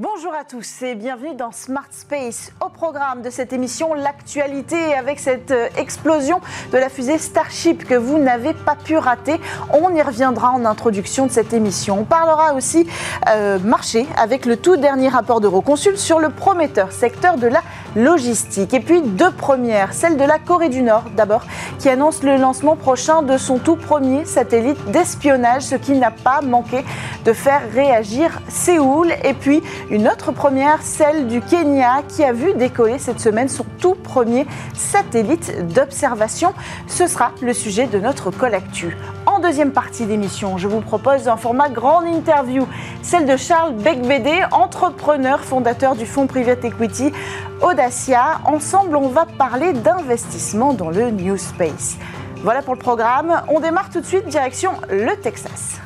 Bonjour à tous et bienvenue dans Smart Space. Au programme de cette émission, l'actualité avec cette euh, explosion de la fusée Starship que vous n'avez pas pu rater. On y reviendra en introduction de cette émission. On parlera aussi euh, marché avec le tout dernier rapport d'Euroconsult sur le prometteur secteur de la logistique. Et puis deux premières, celle de la Corée du Nord d'abord, qui annonce le lancement prochain de son tout premier satellite d'espionnage, ce qui n'a pas manqué de faire réagir Séoul. Et puis une autre première, celle du Kenya, qui a vu décoller cette semaine son tout premier satellite d'observation. Ce sera le sujet de notre collectu. En deuxième partie d'émission, je vous propose un format grande interview, celle de Charles Becbédé, entrepreneur fondateur du fonds Private Equity Audacia. Ensemble, on va parler d'investissement dans le New Space. Voilà pour le programme. On démarre tout de suite direction le Texas.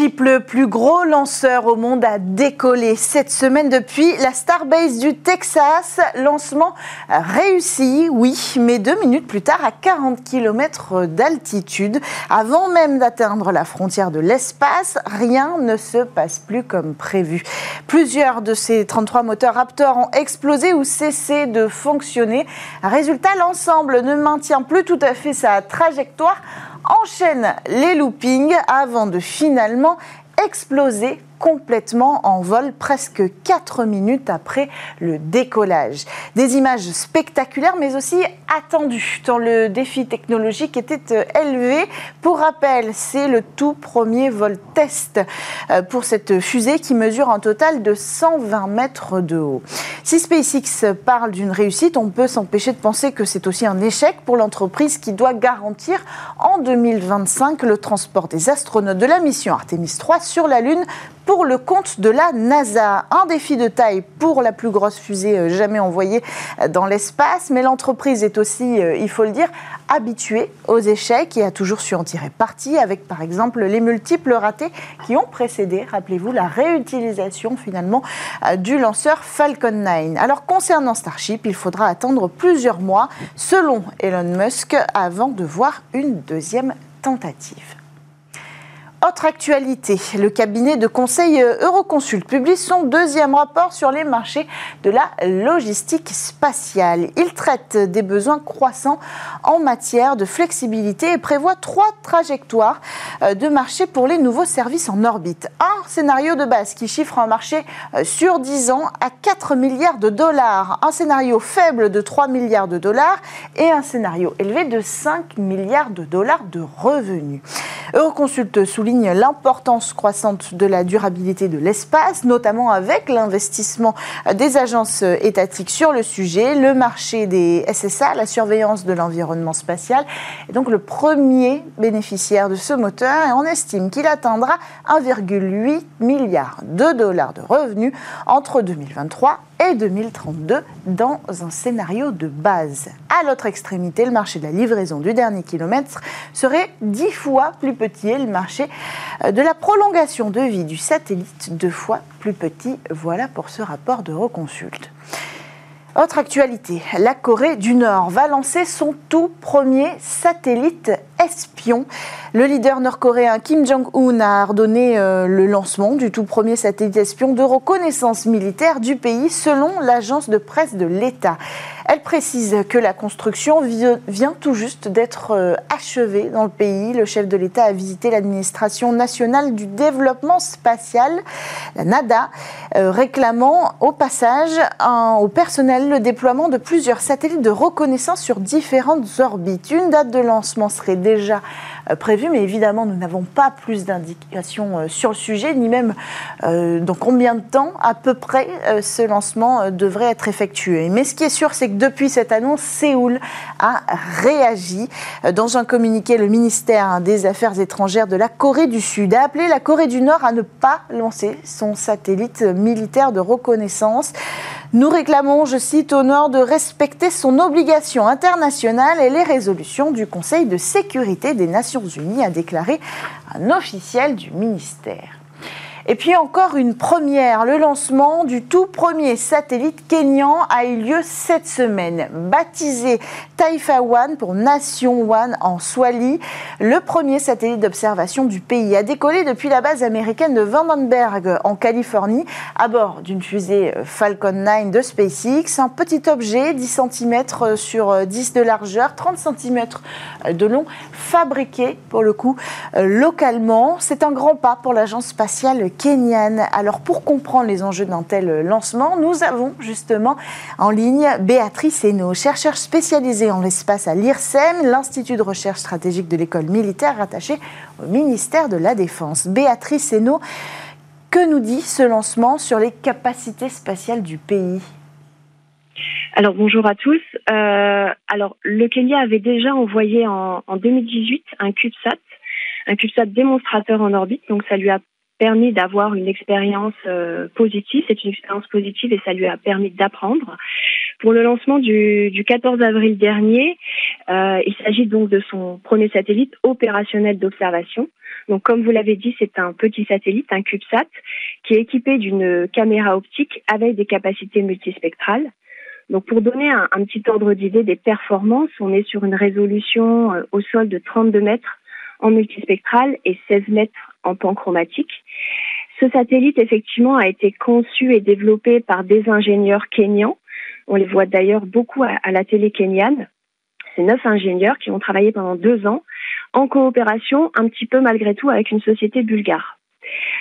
Le plus gros lanceur au monde, a décollé cette semaine depuis la Starbase du Texas. Lancement réussi, oui, mais deux minutes plus tard, à 40 km d'altitude. Avant même d'atteindre la frontière de l'espace, rien ne se passe plus comme prévu. Plusieurs de ces 33 moteurs Raptor ont explosé ou cessé de fonctionner. Résultat, l'ensemble ne maintient plus tout à fait sa trajectoire enchaîne les loopings avant de finalement exploser complètement en vol presque 4 minutes après le décollage. Des images spectaculaires mais aussi attendues tant le défi technologique était euh, élevé. Pour rappel, c'est le tout premier vol test euh, pour cette fusée qui mesure un total de 120 mètres de haut. Si SpaceX parle d'une réussite, on peut s'empêcher de penser que c'est aussi un échec pour l'entreprise qui doit garantir en 2025 le transport des astronautes de la mission Artemis 3 sur la Lune pour le compte de la NASA. Un défi de taille pour la plus grosse fusée euh, jamais envoyée euh, dans l'espace, mais l'entreprise est aussi, euh, il faut le dire, habituée aux échecs et a toujours su en tirer parti avec par exemple les multiples ratés qui ont précédé, rappelez-vous, la réutilisation finalement du lanceur Falcon 9. Alors concernant Starship, il faudra attendre plusieurs mois, selon Elon Musk, avant de voir une deuxième tentative. Autre actualité, le cabinet de conseil Euroconsult publie son deuxième rapport sur les marchés de la logistique spatiale. Il traite des besoins croissants en matière de flexibilité et prévoit trois trajectoires euh, de marché pour les nouveaux services en orbite. Un scénario de base qui chiffre un marché euh, sur 10 ans à 4 milliards de dollars, un scénario faible de 3 milliards de dollars et un scénario élevé de 5 milliards de dollars de revenus. Euroconsult souligne l'importance croissante de la durabilité de l'espace, notamment avec l'investissement des agences étatiques sur le sujet, le marché des SSA, la surveillance de l'environnement spatial, est donc le premier bénéficiaire de ce moteur et on estime qu'il atteindra 1,8 milliard de dollars de revenus entre 2023 et 2032 dans un scénario de base. À l'autre extrémité, le marché de la livraison du dernier kilomètre serait dix fois plus petit et le marché euh, de la prolongation de vie du satellite deux fois plus petit. Voilà pour ce rapport de Reconsult. Autre actualité, la Corée du Nord va lancer son tout premier satellite espion. Le leader nord-coréen Kim Jong-un a ordonné euh, le lancement du tout premier satellite espion de reconnaissance militaire du pays selon l'agence de presse de l'État. Elle précise que la construction vient tout juste d'être euh, achevée dans le pays. Le chef de l'État a visité l'administration nationale du développement spatial, la NADA, euh, réclamant au passage au personnel le déploiement de plusieurs satellites de reconnaissance sur différentes orbites. Une date de lancement serait euh, prévu, mais évidemment, nous n'avons pas plus d'indications euh, sur le sujet, ni même euh, dans combien de temps à peu près ce lancement devrait être effectué. Mais ce qui est sûr, c'est que depuis cette annonce, Séoul a réagi. Dans un communiqué, le ministère des Affaires étrangères de la Corée du Sud a appelé la Corée du Nord à ne pas lancer son satellite militaire de reconnaissance. Nous réclamons, je cite, au Nord de respecter son obligation internationale et les résolutions du Conseil de sécurité des Nations Unies, a déclaré un officiel du ministère. Et puis encore une première, le lancement du tout premier satellite kényan a eu lieu cette semaine. Baptisé Taifa One pour Nation One en Swahili, le premier satellite d'observation du pays a décollé depuis la base américaine de Vandenberg en Californie à bord d'une fusée Falcon 9 de SpaceX. Un petit objet 10 cm sur 10 de largeur, 30 cm de long, fabriqué pour le coup localement. C'est un grand pas pour l'agence spatiale kenyane. Alors pour comprendre les enjeux d'un tel lancement, nous avons justement en ligne Béatrice Hainaut, chercheure spécialisée en l'espace à l'IRSEM, l'Institut de recherche stratégique de l'école militaire rattaché au ministère de la Défense. Béatrice Hainaut, que nous dit ce lancement sur les capacités spatiales du pays? Alors bonjour à tous. Euh, alors le Kenya avait déjà envoyé en, en 2018 un CubeSat, un CubeSat démonstrateur en orbite, donc ça lui a permis d'avoir une expérience euh, positive. C'est une expérience positive et ça lui a permis d'apprendre. Pour le lancement du, du 14 avril dernier, euh, il s'agit donc de son premier satellite opérationnel d'observation. Donc, comme vous l'avez dit, c'est un petit satellite, un CubeSat, qui est équipé d'une caméra optique avec des capacités multispectrales. Donc, pour donner un, petit ordre d'idée des performances, on est sur une résolution euh, au sol de 32 mètres en multispectral et 16 mètres en panchromatique. Ce satellite, effectivement, a été conçu et développé par des ingénieurs kenyans. On les voit d'ailleurs beaucoup à, la télé kenyane. C'est neuf ingénieurs qui ont travaillé pendant deux ans en coopération, un petit peu malgré tout, avec une société bulgare.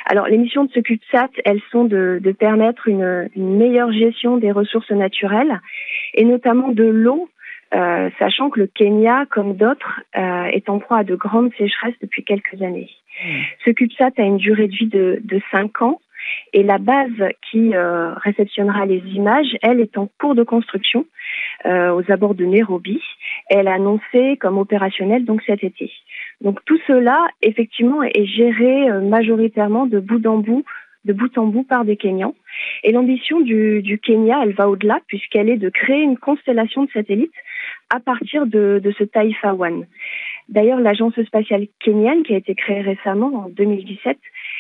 Alors, les missions de ce CubeSat, elles sont de, permettre une, meilleure gestion des ressources naturelles et notamment de l'eau euh, sachant que le Kenya, comme d'autres, euh, est en proie à de grandes sécheresses depuis quelques années. Mmh. Ce CubeSat a une durée de vie de, de 5 ans et la base qui euh, réceptionnera les images, elle est en cours de construction euh, aux abords de Nairobi. Elle a annoncé comme opérationnelle donc cet été. Donc tout cela, effectivement, est géré euh, majoritairement de bout en bout de bout en bout par des Kenyans. Et l'ambition du, Kenya, elle va au-delà puisqu'elle est de créer une constellation de satellites à partir de, de ce Taifa One. D'ailleurs, l'agence spatiale kenyane, qui a été créée récemment en 2017,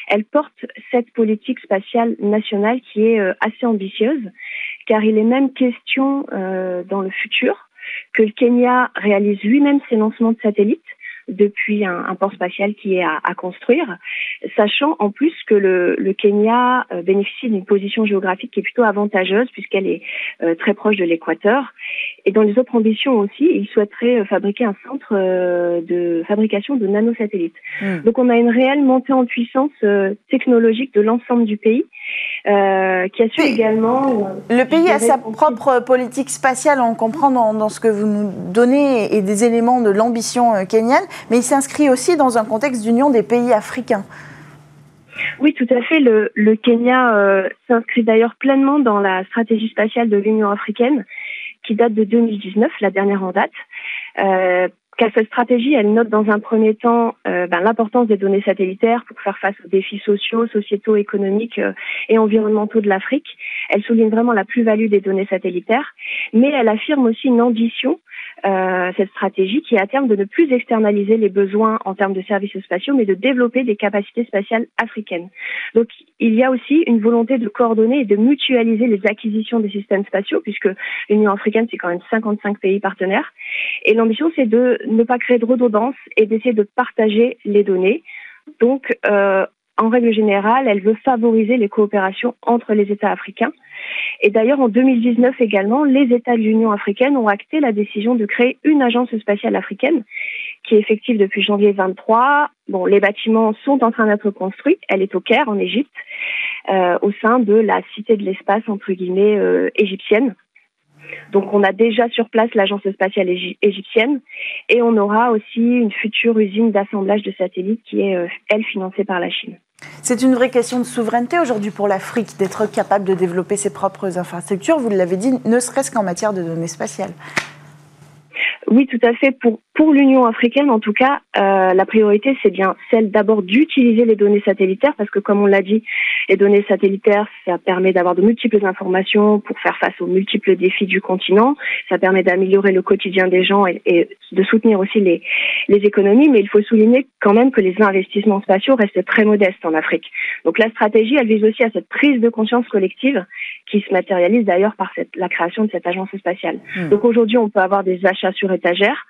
elle porte cette politique spatiale nationale qui est euh, assez ambitieuse, car il est même question euh, dans le futur que le Kenya réalise lui-même ses lancements de satellites depuis un, port spatial qui est à, construire, sachant en plus que le, le Kenya euh, bénéficie d'une position géographique qui est plutôt avantageuse puisqu'elle est euh, très proche de l'équateur. Et dans les autres ambitions aussi, il souhaiterait euh, fabriquer un centre euh, de fabrication de nanosatellites. Mmh. Donc on a une réelle montée en puissance euh, technologique de l'ensemble du pays. Euh, qui a su également. Le pays a sa propre politique spatiale, on comprend dans, dans, ce que vous nous donnez, et des éléments de l'ambition kenyane, mais il s'inscrit aussi dans un contexte d'union des pays africains. Oui, tout à fait. Le, le Kenya euh, s'inscrit d'ailleurs pleinement dans la stratégie spatiale de l'Union africaine, qui date de 2019, la dernière en date. Euh, car cette stratégie, elle note dans un premier temps euh, ben, l'importance des données satellitaires pour faire face aux défis sociaux, sociétaux, économiques euh, et environnementaux de l'Afrique. Elle souligne vraiment la plus-value des données satellitaires, mais elle affirme aussi une ambition euh, cette stratégie qui est à terme de ne plus externaliser les besoins en termes de services spatiaux, mais de développer des capacités spatiales africaines. Donc il y a aussi une volonté de coordonner et de mutualiser les acquisitions des systèmes spatiaux, puisque l'Union africaine, c'est quand même 55 pays partenaires. Et l'ambition, c'est de ne pas créer de redondance et d'essayer de partager les données. Donc, euh, en règle générale, elle veut favoriser les coopérations entre les États africains. Et d'ailleurs, en 2019 également, les États de l'Union africaine ont acté la décision de créer une agence spatiale africaine qui est effective depuis janvier 23. Bon, les bâtiments sont en train d'être construits. Elle est au Caire, en Égypte, euh, au sein de la cité de l'espace, entre guillemets, euh, égyptienne. Donc on a déjà sur place l'agence spatiale égyptienne et on aura aussi une future usine d'assemblage de satellites qui est, euh, elle, financée par la Chine. C'est une vraie question de souveraineté aujourd'hui pour l'Afrique d'être capable de développer ses propres infrastructures, vous l'avez dit, ne serait-ce qu'en matière de données spatiales. Oui, tout à fait. Pour l'Union africaine, en tout cas, euh, la priorité, c'est bien celle d'abord d'utiliser les données satellitaires, parce que comme on l'a dit, les données satellitaires, ça permet d'avoir de multiples informations pour faire face aux multiples défis du continent. Ça permet d'améliorer le quotidien des gens et, et, de soutenir aussi les, les économies. Mais il faut souligner quand même que les investissements spatiaux restent très modestes en Afrique. Donc la stratégie, elle vise aussi à cette prise de conscience collective qui se matérialise d'ailleurs par cette, la création de cette agence spatiale. Mmh. Donc aujourd'hui, on peut avoir des achats sur étagère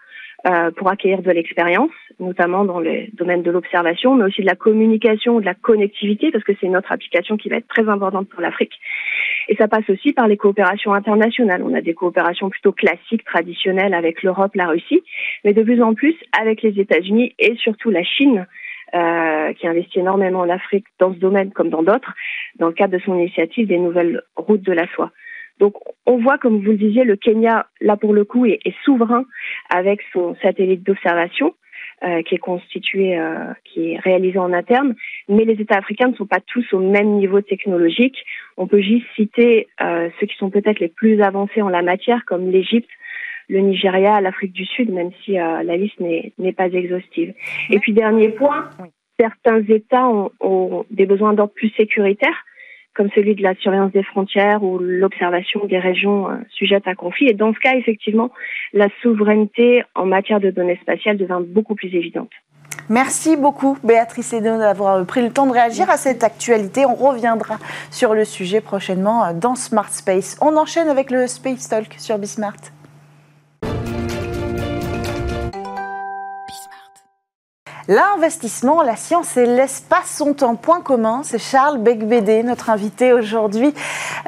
euh, pour acquérir de l'expérience, notamment dans le domaine de l'observation, mais aussi de la communication, de la connectivité, parce que c'est notre application qui va être très importante pour l'Afrique. Et ça passe aussi par les coopérations internationales. On a des coopérations plutôt classiques, traditionnelles avec l'Europe, la Russie, mais de plus en plus avec les États-Unis et surtout la Chine, euh, qui investit énormément en Afrique dans ce domaine comme dans d'autres, dans le cadre de son initiative des nouvelles routes de la soie. Donc on voit, comme vous le disiez, le Kenya, là pour le coup, est, est souverain avec son satellite d'observation. Euh, qui est constitué, euh, qui est réalisé en interne, mais les États africains ne sont pas tous au même niveau technologique. On peut juste citer euh, ceux qui sont peut-être les plus avancés en la matière, comme l'Égypte, le Nigeria, l'Afrique du Sud, même si euh, la liste n'est pas exhaustive. Et puis dernier point, certains États ont, ont des besoins d'ordre plus sécuritaire comme celui de la surveillance des frontières ou l'observation des régions euh, sujettes à conflit. Et dans ce cas, effectivement, la souveraineté en matière de données spatiales devient beaucoup plus évidente. Merci beaucoup, Béatrice Edon, d'avoir pris le temps de réagir à cette actualité. On reviendra sur le sujet prochainement euh, dans Smart Space. On enchaîne avec le Space Talk sur Bismart. L'investissement, la science et l'espace sont en point commun. C'est Charles Becbédé, notre invité aujourd'hui.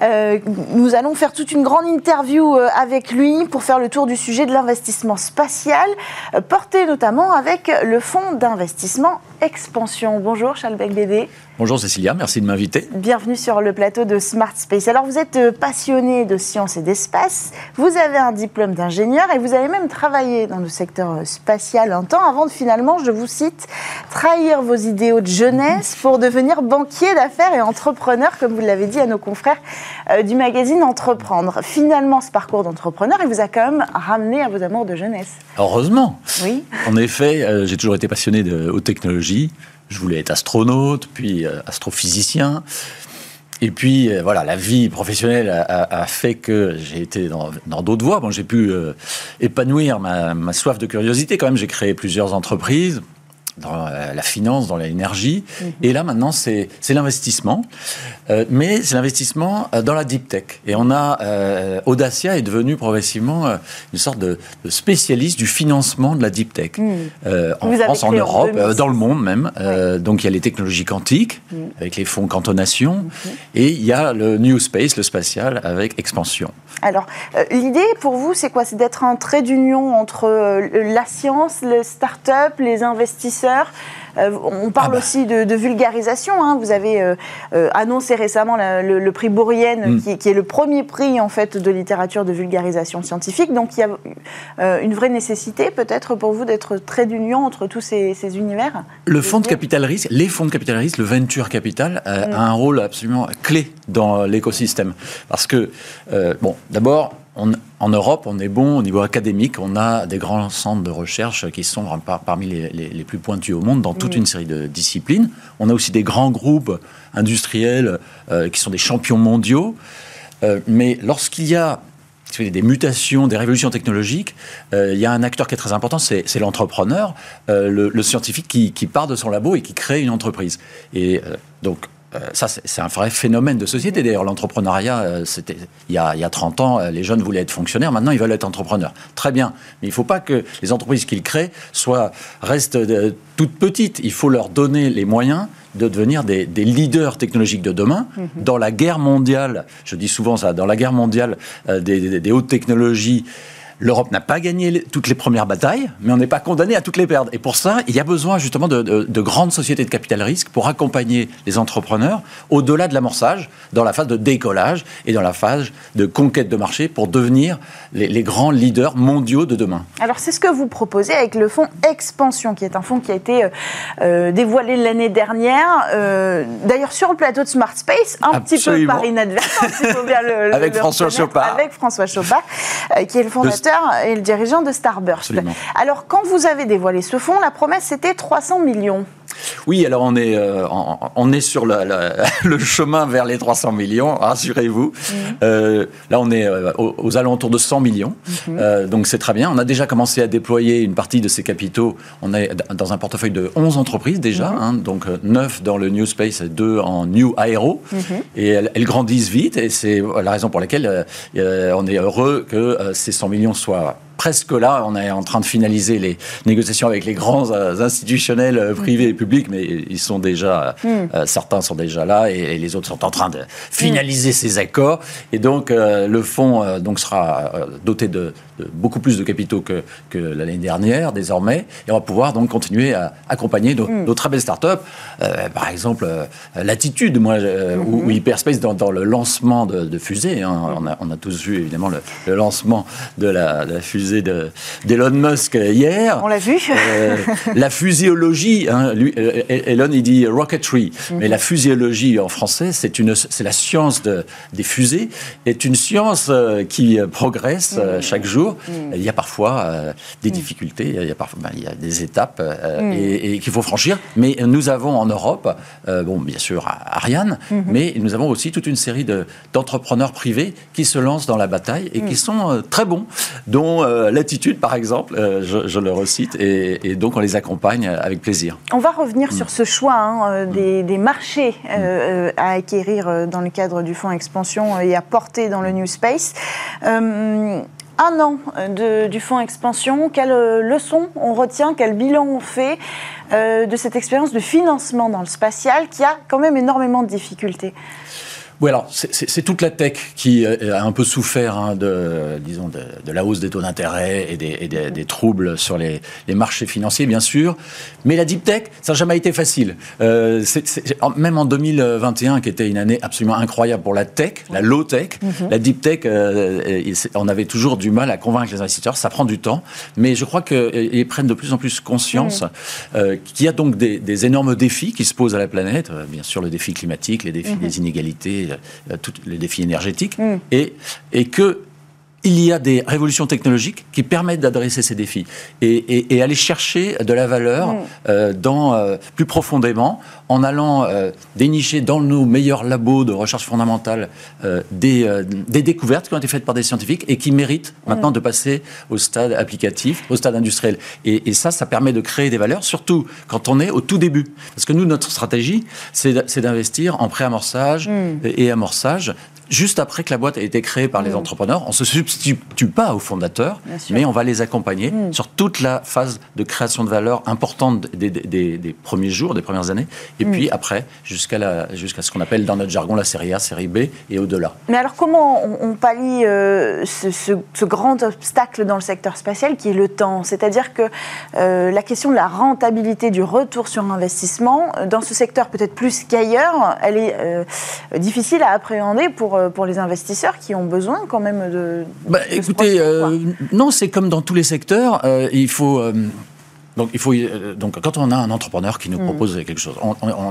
Euh, nous allons faire toute une grande interview euh, avec lui pour faire le tour du sujet de l'investissement spatial, euh, porté notamment avec le fonds d'investissement Expansion. Bonjour Charles Becbédé. Bonjour Cécilia, merci de m'inviter. Bienvenue sur le plateau de Smart Space. Alors vous êtes euh, passionné de science et d'espace, vous avez un diplôme d'ingénieur et vous avez même travaillé dans le secteur euh, spatial un temps avant de finalement, je vous cite, trahir vos idéaux de jeunesse pour devenir banquier d'affaires et entrepreneur, comme vous l'avez dit à nos confrères euh, du magazine Entreprendre. Finalement, ce parcours d'entrepreneur, il vous a quand même ramené à vos amours de jeunesse. Heureusement. Oui. En effet, j'ai toujours été passionné de haute Je voulais être astronaute, puis euh, astrophysicien. Et puis, euh, voilà, la vie professionnelle a, fait que j'ai été dans d'autres voies. Bon, j'ai pu euh, épanouir ma, soif de curiosité quand même. J'ai créé plusieurs entreprises dans la finance, dans l'énergie. Mhm. Et là, maintenant, c'est l'investissement. Euh, mais c'est l'investissement euh, dans la deep tech. Et on a, euh, Audacia est devenu progressivement une sorte de, spécialiste du financement de la deep tech. Mhm. en France, en Europe, dans le monde même. donc il y a les technologies quantiques, mhm. avec les fonds cantonation. Et il y a le New Space, le spatial, avec expansion. Alors, l'idée pour vous, c'est quoi? C'est d'être un trait d'union entre la science, les start-up, les investisseurs euh, on parle ah bah. aussi de, vulgarisation. Hein. Vous avez euh, euh, annoncé récemment le, prix Bourrienne, mm. qui, est le premier prix en fait de littérature de vulgarisation scientifique. Donc il y a une vraie nécessité peut-être pour vous d'être trait d'union entre tous ces, univers? Le fonds de capital risque, les fonds de capital risque, le venture capital, mm. a un rôle absolument clé dans l'écosystème. Parce que, bon, d'abord, en Europe, on est bon au niveau académique. On a des grands centres de recherche qui sont parmi les, plus pointus au monde dans toute une série de disciplines. On a aussi des grands groupes industriels euh, qui sont des champions mondiaux. Euh, mais lorsqu'il y a des mutations, des révolutions technologiques, euh, il y a un acteur qui est très important, c'est l'entrepreneur, le, scientifique qui, qui, part de son labo et qui crée une entreprise. Et donc, euh, ça, c'est un vrai phénomène de société. D'ailleurs, l'entrepreneuriat, euh, c'était il, y a 30 ans, euh, les jeunes voulaient être fonctionnaires. Maintenant, ils veulent être entrepreneurs. Très bien. Mais il ne faut pas que les entreprises qu'ils créent soient, restent toutes petites. Il faut leur donner les moyens de devenir des, leaders technologiques de demain. Mhm. Dans la guerre mondiale, je dis souvent ça, dans la guerre mondiale des, des hautes technologies, L'Europe n'a pas gagné toutes les premières batailles, mais on n'est pas condamné à toutes les perdre. Et pour ça, il y a besoin justement de, grandes sociétés de capital risque pour accompagner les entrepreneurs au-delà de l'amorçage, dans la phase de décollage et dans la phase de conquête de marché pour devenir les, grands leaders mondiaux de demain. Alors c'est ce que vous proposez avec le fonds Expansion, qui est un fonds qui a été euh, euh, dévoilé l'année dernière. Euh, d'ailleurs sur le plateau de Smart Space, un petit peu par inadvertance, il faut bien le, avec, François Chopard. avec François Chopard, qui est le fondateur et le dirigeant de Starburst. Alors, quand vous avez dévoilé ce fonds, la promesse c'était 300 millions. Oui, alors on est, euh, on, est sur le chemin vers les 300 millions, rassurez-vous. Mhm. Euh, là, on est euh, aux, alentours de 100 millions, mhm. donc c'est très bien. On a déjà commencé à déployer une partie de ces capitaux. On est dans un portefeuille de 11 entreprises déjà, mhm. hein, donc 9 dans le New Space et 2 en New Aero. Et elles, elles, grandissent vite, et c'est la raison pour laquelle on est heureux que ces 100 millions soient presque là. On est en train de finaliser les négociations avec les grands euh, institutionnels euh, privés et publics, mais ils sont déjà, mm. euh, certains sont déjà là et, les autres sont en train de finaliser mm. ces accords. Et donc, le fonds donc, sera doté de, beaucoup plus de capitaux que, que l'année dernière, désormais. Et on va pouvoir donc continuer à accompagner nos, mm. très belles startups. par exemple, Latitude, moi, mm-hmm. ou, Hyperspace dans, le lancement de, fusées. Hein. On, a, on, a, tous vu, évidemment, le, lancement de la, de la fusée d'Elon Musk hier. On l'a vu. Euh, la physiologie, hein, lui, euh, Elon il dit rocketry, mhm. mais la physiologie en français, c'est une, c'est la science de, des fusées, est une science euh, qui progresse mhm. chaque jour. Mhm. Il y a parfois des difficultés, il y a, parfois, ben, il y a des étapes et, qu'il faut franchir. Mais nous avons en Europe, bon, bien sûr, Ariane, mais nous avons aussi toute une série de, d'entrepreneurs privés qui se lancent dans la bataille et qui sont très bons, dont euh, Latitude, par exemple, euh, je, le recite, et, donc on les accompagne avec plaisir. On va revenir sur ce choix hein, euh, mm. des, marchés mm. à acquérir dans le cadre du fonds expansion et à porter dans le New Space. un an du fonds expansion, quelle leçon on retient, quel bilan on fait de cette expérience de financement dans le spatial qui a quand même énormément de difficultés? Oui, alors c'est toute la tech qui euh, a un peu souffert hein, de, disons, de, la hausse des taux d'intérêt et, des, troubles sur les, marchés financiers, bien sûr. Mais la deep tech, ça n'a jamais été facile. Euh, même en 2021, qui était une année absolument incroyable pour la tech, la low tech, mhm. la deep tech, euh, on avait toujours du mal à convaincre les investisseurs. Ça prend du temps, mais je crois qu'ils prennent de plus en plus conscience mhm. qu'il y a donc des, énormes défis qui se posent à la planète. bien sûr, le défi climatique, les défis mhm. des inégalités tous les défis énergétiques, mm. et, et que il y a des révolutions technologiques qui permettent d'adresser ces défis et, aller chercher de la valeur mm. euh, dans, euh, plus profondément en allant euh, dénicher dans nos meilleurs labos de recherche fondamentale des, des, découvertes qui ont été faites par des scientifiques et qui méritent mm. maintenant de passer au stade applicatif, au stade industriel. Et, ça, ça permet de créer des valeurs, surtout quand on est au tout début. Parce que nous, notre stratégie, c'est d'investir en préamorçage et amorçage juste après que la boîte a été créée par les mm. entrepreneurs. On ne se substitue pas aux fondateurs, mais on va les accompagner mm. sur toute la phase de création de valeur importante des, premiers jours, des premières années, et mm. puis après, jusqu'à jusqu'à ce qu'on appelle dans notre jargon la série A, série B et au-delà. Mais alors comment on, pallie euh, ce, grand obstacle dans le secteur spatial qui est le temps? C'est-à-dire que euh, la question de la rentabilité, du retour sur investissement, euh, dans ce secteur peut-être plus qu'ailleurs, elle est difficile à appréhender pour pour les investisseurs qui ont besoin quand même de. Bah, écoutez, euh, non, c'est comme dans tous les secteurs. Euh, il faut. donc, il faut, donc, quand on a un entrepreneur qui nous mm. propose quelque chose,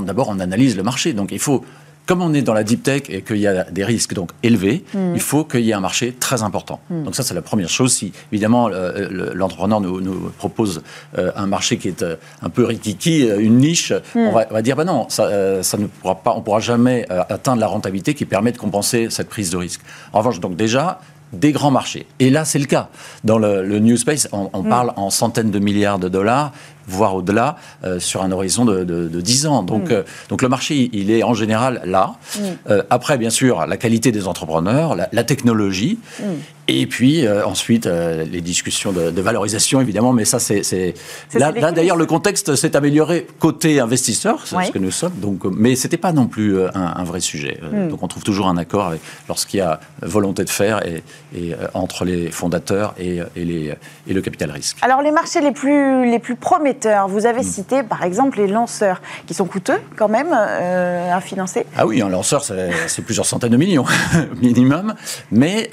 d'abord, on analyse le marché. Donc, il faut comme on est dans la deep tech et qu'il y a des risques donc élevés, mm. il faut qu'il y ait un marché très important. Mm. Donc ça, c'est la première chose. Si évidemment l'entrepreneur nous, propose euh, un marché qui est euh, un peu rikiki, euh, une niche, mm. on, va, dire bah non, ça, ça ne pourra pas, on pourra jamais atteindre la rentabilité qui permet de compenser cette prise de risque. En revanche, donc déjà, des grands marchés. Et là, c'est le cas. Dans le, New Space, on, parle en centaines de milliards de dollars voire au-delà, euh, sur un horizon de, de, 10 ans. Donc, mm. euh, donc le marché, il est en général là. Mm. Euh, après, bien sûr, la qualité des entrepreneurs, la, technologie, mm. et puis ensuite les discussions de, valorisation, évidemment, mais ça, c'est... Là, d'ailleurs, le contexte s'est amélioré côté investisseur, c'est ce que nous sommes, donc, mais ce n'était pas non plus un, vrai sujet. Donc on trouve toujours un accord lorsqu'il y a volonté de faire et, et entre les fondateurs et, et, les, et le capital risque. Alors les marchés les plus, les plus prometteurs émetteurs. Vous avez mm. cité par exemple les lanceurs, qui sont coûteux quand même à financer. Ah oui, un lanceur, c'est plusieurs centaines de millions minimum. Mais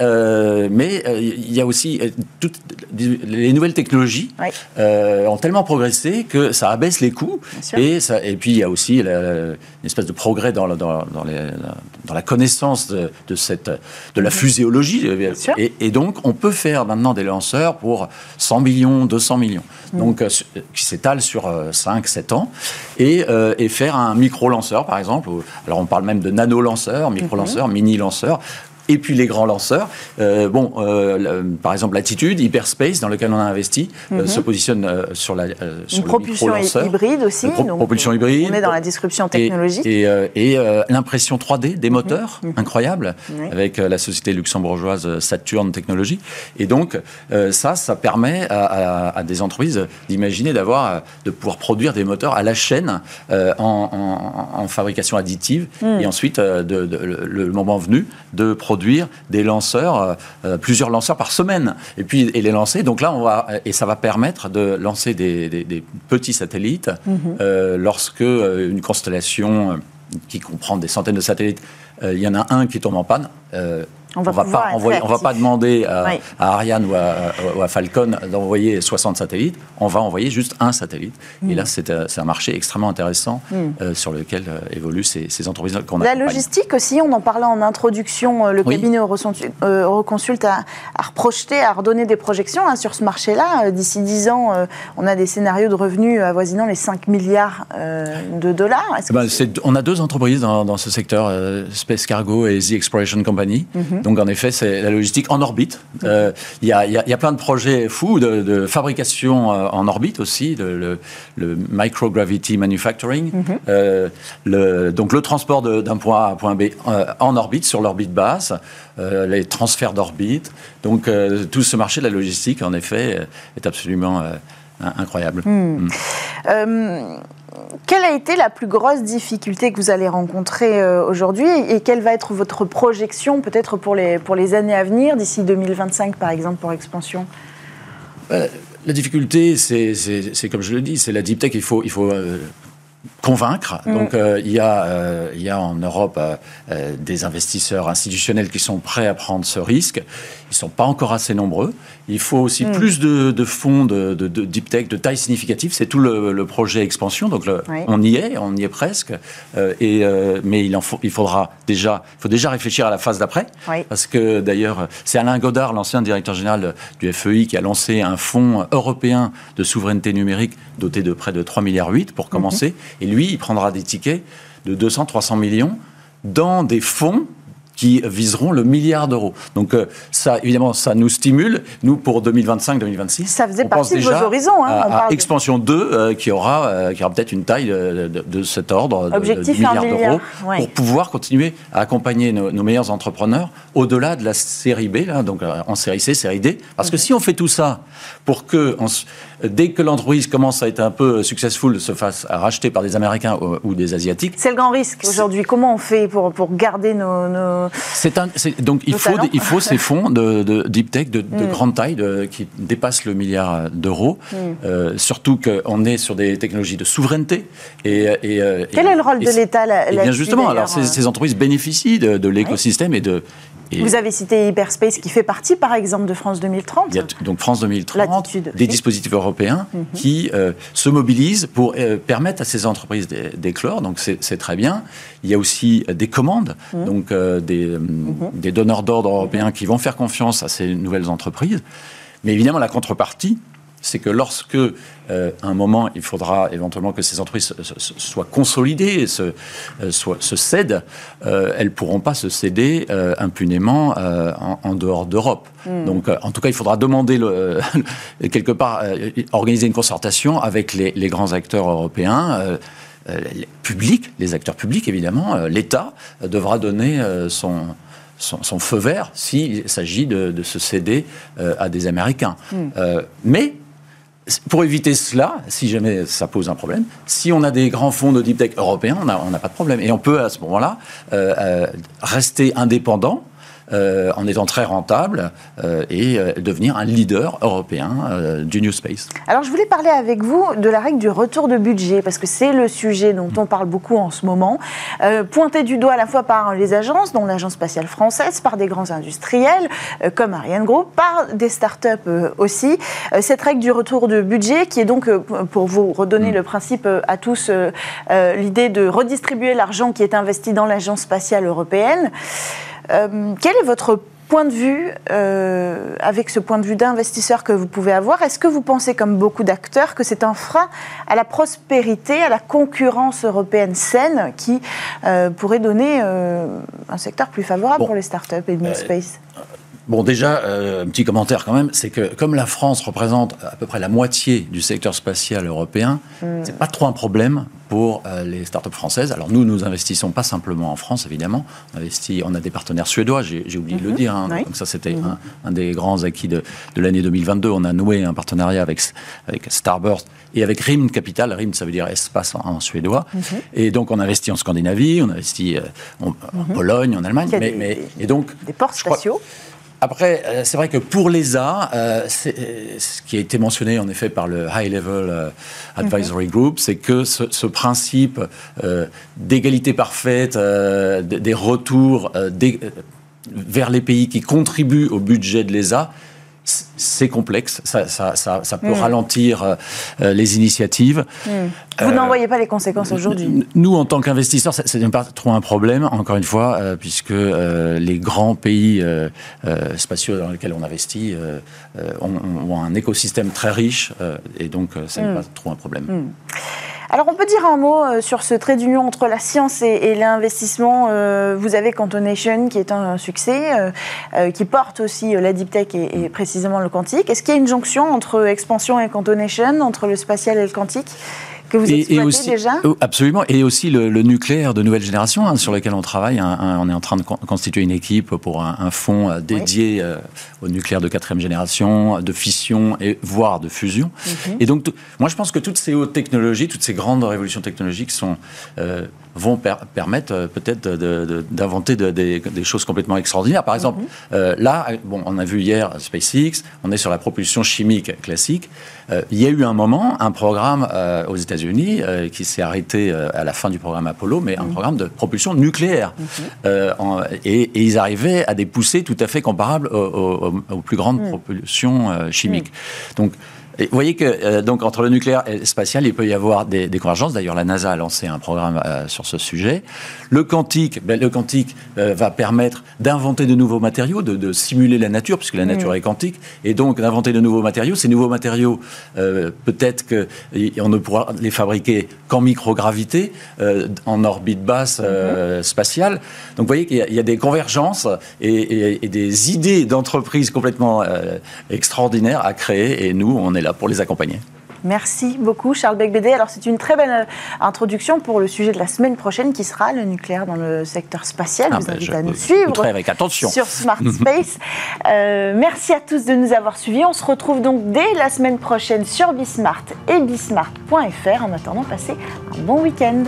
mais il y a aussi toutes les nouvelles technologies ont tellement progressé que ça abaisse les coûts. Et, ça, et puis il y a aussi une espèce de progrès dans, dans, dans, les, dans la connaissance de, de, cette, de la fuséologie. Et, et, donc, on peut faire maintenant des lanceurs pour 100 millions, 200 millions, mm. donc, s'étalent sur 5, euh, 7 ans, et, euh, et faire un micro-lanceur, par exemple. Alors, on parle même de nano-lanceurs, micro-lanceurs, mm-hmm. mini-lanceurs, et puis les grands lanceurs. Euh, bon, euh, par exemple, Latitude, Hyperspace, dans lequel on a investi, euh, mhm. se positionne sur, la, sur Une propulsion hybride aussi. propulsion hybride. On est dans la disruption technologique. Et, et, l'impression 3D des mhm. moteurs, mhm. incroyable, avec la société luxembourgeoise Saturn Technologies. Et donc, ça, ça permet à, des entreprises d'imaginer d'avoir, de pouvoir produire des moteurs à la chaîne en, fabrication additive et ensuite, de, le moment venu, de produire produire des lanceurs, euh, euh, plusieurs lanceurs par semaine, et puis et les lancer. Donc là, on va et ça va permettre de lancer des, petits satellites mhm. euh, lorsque une constellation qui comprend des centaines de satellites, il y en a un qui tombe en panne. On va, va pas envoyer, on va pas demander à, Ariane ou à, Falcon d'envoyer 60 satellites. On va envoyer juste un satellite. Et là, euh, c'est un marché extrêmement intéressant mm. euh, sur lequel euh, évoluent ces, entreprises qu'on a. La logistique aussi, on en parlait en introduction. Le cabinet Euroconsult a, a reprojeté, a redonné des projections hein, sur ce marché-là. D'ici 10 ans, on a des scénarios de revenus avoisinant les 5 milliards de dollars. Eh ben, on a deux entreprises dans, ce secteur, Space Cargo et The Exploration Company. Mm-hmm. Mhm. Donc en effet, c'est la logistique en orbite. Euh, il y, a, plein de projets fous de, fabrication euh, en orbite aussi, le, microgravity manufacturing. Mhm. Euh, le, donc le transport d'un point A à un point B en orbite, sur l'orbite basse, les transferts d'orbite. Donc tout ce marché de la logistique, en effet, est absolument incroyable. Hmm. Hmm quelle a été la plus grosse difficulté que vous allez rencontrer euh, aujourd'hui et quelle va être votre projection peut-être pour les, pour les années à venir, d'ici 2025 par exemple, pour expansion? Euh, La difficulté, c'est comme je le dis, c'est la deep tech, il faut, il faut euh, convaincre. Mm. Donc euh, il, y a, euh, il y a en Europe des investisseurs institutionnels qui sont prêts à prendre ce risque. Ils ne sont pas encore assez nombreux. Il faut aussi mm. plus de, fonds de, deep tech de taille significative. C'est tout le, projet expansion. Donc on y est, on y est presque. et, mais il, en faut, il faudra déjà, faut déjà réfléchir à la phase d'après. Parce que d'ailleurs, c'est Alain Godard, l'ancien directeur général du FEI, qui a lancé un fonds européen de souveraineté numérique doté de près de 3 milliards 8 pour commencer. Et lui, il prendra des tickets de 200, 300 millions dans des fonds qui viseront le milliard d'euros. Donc euh, ça, évidemment, ça nous stimule. Nous, pour 2025-2026, ça faisait partie de vos horizons. Hein, à, expansion 2, euh, qui aura, euh, qui aura peut-être une taille de, cet ordre, Objectif de, milliard d'euros, pour pouvoir continuer à accompagner nos, meilleurs entrepreneurs au-delà de la série B, là, donc en série C, série D. Parce que si on fait tout ça pour que dès que l'entreprise commence à être un peu successful, se fasse racheter par des Américains ou, des Asiatiques. C'est le grand risque aujourd'hui. Comment on fait pour, pour garder nos. C'est un, donc il faut, il faut ces fonds de, de deep tech de, mm. grande taille qui dépassent le milliard d'euros. Mm. Euh, surtout qu'on est sur des technologies de souveraineté. Et, et, euh, Quel est le rôle de l'État là, Bien justement, alors ces, ces, entreprises bénéficient de, l'écosystème et de, vous avez cité Hyperspace qui fait partie, par exemple, de France 2030. Il y a donc France 2030, des dispositifs européens mhm. qui euh, se mobilisent pour euh, permettre à ces entreprises d'éclore. Donc c'est très bien. Il y a aussi des commandes, mhm. donc euh, des, mhm. des, donneurs d'ordre européens qui vont faire confiance à ces nouvelles entreprises. Mais évidemment, la contrepartie, c'est que lorsque, euh, un moment, il faudra éventuellement que ces entreprises soient consolidées, se, euh, se cèdent, euh, elles ne pourront pas se céder impunément en, dehors d'Europe. Hmm. Donc, en tout cas, il faudra demander, le, quelque part, organiser une concertation avec les, les grands acteurs européens. Les publics, les acteurs publics évidemment, l'État devra donner son, son, feu vert s'il s'agit de, se céder à des Américains. Hmm. mais pour éviter cela, si jamais ça pose un problème, si on a des grands fonds de deep tech européens, on n'a pas de problème. Et on peut à ce moment-là euh, euh, rester indépendant en étant très rentable et devenir un leader européen du New Space. Alors je voulais parler avec vous de la règle du retour de budget, parce que c'est le sujet dont on parle beaucoup en ce moment, pointé du doigt à la fois par les agences, dont l'Agence spatiale française, par des grands industriels comme Ariane Group, par des start-up aussi. cette règle du retour de budget, qui est donc, pour vous redonner mm. le principe à tous, l'idée de redistribuer l'argent qui est investi dans l'Agence spatiale européenne. Euh, quel est votre point de vue, euh, avec ce point de vue d'investisseur que vous pouvez avoir, est-ce que vous pensez, comme beaucoup d'acteurs, que c'est un frein à la prospérité, à la concurrence européenne saine qui euh, pourrait donner un secteur plus favorable pour les startups et New Space? Bon, déjà, un petit commentaire quand même, c'est que comme la France représente à peu près la moitié du secteur spatial européen, ce hmm. c'est pas trop un problème pour euh, les startups françaises. Alors nous, nous investissons pas simplement en France, évidemment. On investit, on a des partenaires suédois, j'ai oublié de le mhm. dire. Hein. Donc ça, c'était mhm. un, des grands acquis de, l'année 2022. On a noué un partenariat avec, avec Starburst et avec RIM Capital. RIM, ça veut dire espace en, suédois. Mhm. Et donc on investit en Scandinavie, on investit euh, en, Pologne, en Allemagne. Mais, mais, et donc, des ports spatiaux. Après, euh, c'est vrai que pour l'ESA, euh, ce qui a été mentionné en effet par le High Level euh, Advisory mhm. Group, c'est que ce, principe d'égalité parfaite, des retours vers les pays qui contribuent au budget de l'ESA, c'est complexe, ça, peut mm. ralentir euh, euh, les initiatives. Mm. Vous n'en voyez pas les conséquences aujourd'hui Nous, en tant qu'investisseurs, c'est pas trop un problème, encore une fois, euh, puisque les grands pays spatiaux dans lesquels on investit ont, un écosystème très riche, et donc ce n'est mm. pas trop un problème. Alors on peut dire un mot euh, sur ce trait d'union entre la science et, l'investissement. Euh, vous avez Cantonation qui est un succès, euh, qui porte aussi la deep tech et, précisément le quantique. Est-ce qu'il y a une jonction entre expansion et Cantonation, entre le spatial et le quantique? Que vous exploitez aussi, déjà oh, Absolument, et aussi le, nucléaire de nouvelle génération hein, sur lequel on travaille. on est en train de constituer une équipe pour un, fonds euh, dédié euh, au nucléaire de quatrième génération, de fission et voire de fusion. Mhm. Et donc, moi, je pense que toutes ces hautes technologies, toutes ces grandes révolutions technologiques sont euh, vont permettre euh, peut-être d'inventer des choses complètement extraordinaires. Par exemple, euh, là, bon, on a vu hier SpaceX, on est sur la propulsion chimique classique. Euh, il y a eu un moment, un programme aux États-Unis qui s'est arrêté à la fin du programme Apollo, mais un mhm. programme de propulsion nucléaire. Mhm. et, ils arrivaient à des poussées tout à fait comparables aux, plus grandes mhm. propulsions chimiques. Donc, vous voyez que euh, donc entre le nucléaire et le spatial, il peut y avoir des, des convergences. D'ailleurs, la NASA a lancé un programme euh, sur ce sujet. Le quantique, ben, le quantique euh, va permettre d'inventer de nouveaux matériaux, de, de, simuler la nature, puisque la mm. nature est quantique, et donc d'inventer de nouveaux matériaux. Ces nouveaux matériaux, peut-être qu'on ne pourra les fabriquer qu'en microgravité, en orbite basse mm-hmm. spatiale. Donc, vous voyez qu'il y, a des convergences et, et, et des idées d'entreprise complètement extraordinaires à créer, et nous, on est là pour les accompagner. Merci beaucoup Charles Becbédé. Alors c'est une très belle euh, introduction pour le sujet de la semaine prochaine qui sera le nucléaire dans le secteur spatial. Ah, je vous ben, invite à nous suivre avec attention. sur Smart Space. Euh, merci à tous de nous avoir suivis. On se retrouve donc dès la semaine prochaine sur Bismart et bismart.fr. En attendant, passez un bon week-end.